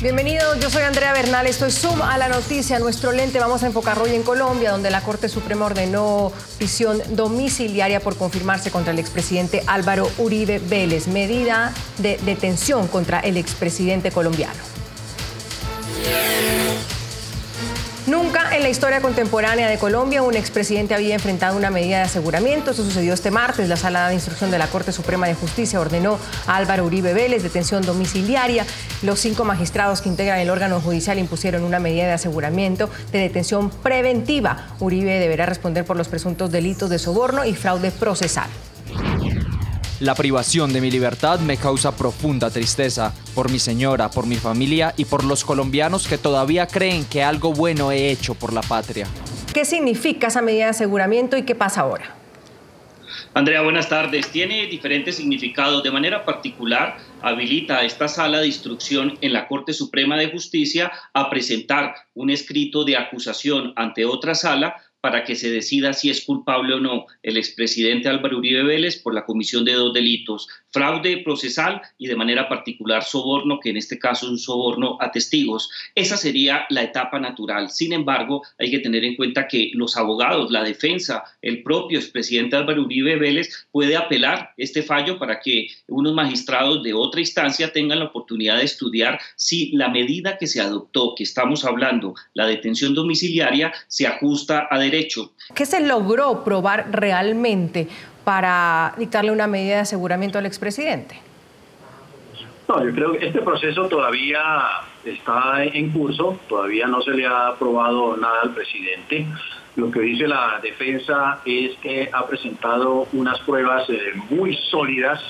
Bienvenidos, yo soy Andrea Bernal, esto es Zoom a la noticia. Nuestro lente vamos a enfocar hoy en Colombia, donde la Corte Suprema ordenó prisión domiciliaria por confirmarse contra el expresidente Álvaro Uribe Vélez, medida de detención contra el expresidente colombiano. En la historia contemporánea de Colombia un expresidente había enfrentado una medida de aseguramiento. Eso sucedió este martes. La Sala de Instrucción de la Corte Suprema de Justicia ordenó a Álvaro Uribe Vélez detención domiciliaria. Los cinco magistrados que integran el órgano judicial impusieron una medida de aseguramiento de detención preventiva. Uribe deberá responder por los presuntos delitos de soborno y fraude procesal. La privación de mi libertad me causa profunda tristeza por mi señora, por mi familia y por los colombianos que todavía creen que algo bueno he hecho por la patria. ¿Qué significa esa medida de aseguramiento y qué pasa ahora? Andrea, buenas tardes. Tiene diferentes significados. De manera particular, habilita a esta sala de instrucción en la Corte Suprema de Justicia a presentar un escrito de acusación ante otra sala para que se decida si es culpable o no el expresidente Álvaro Uribe Vélez por la comisión de dos delitos, fraude procesal y de manera particular soborno, que en este caso es un soborno a testigos. Esa sería la etapa natural. Sin embargo, hay que tener en cuenta que los abogados, la defensa, el propio expresidente Álvaro Uribe Vélez puede apelar este fallo para que unos magistrados de otra instancia tengan la oportunidad de estudiar si la medida que se adoptó, que estamos hablando, la detención domiciliaria, se ajusta a derecho. ¿Qué se logró probar realmente para dictarle una medida de aseguramiento al expresidente? No, yo creo que este proceso todavía está en curso, todavía no se le ha aprobado nada al presidente. Lo que dice la defensa es que ha presentado unas pruebas eh, muy sólidas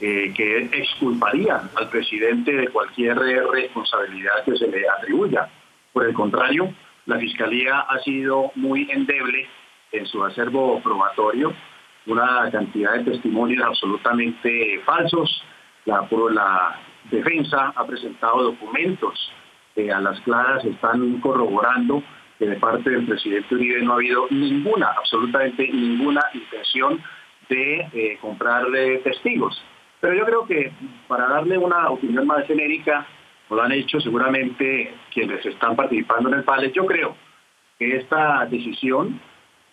eh, que exculparían al presidente de cualquier responsabilidad que se le atribuya. Por el contrario, la Fiscalía ha sido muy endeble en su acervo probatorio, una cantidad de testimonios absolutamente falsos. La, defensa ha presentado documentos que a las claras están corroborando que de parte del presidente Uribe no ha habido ninguna, absolutamente ninguna intención de eh, comprarle testigos. Pero yo creo que para darle una opinión más genérica, lo han hecho seguramente quienes están participando en el PALES. Yo creo que esta decisión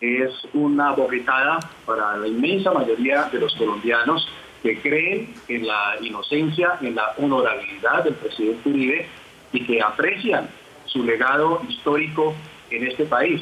es una bofetada para la inmensa mayoría de los colombianos que creen en la inocencia, en la honorabilidad del presidente Uribe y que aprecian su legado histórico en este país.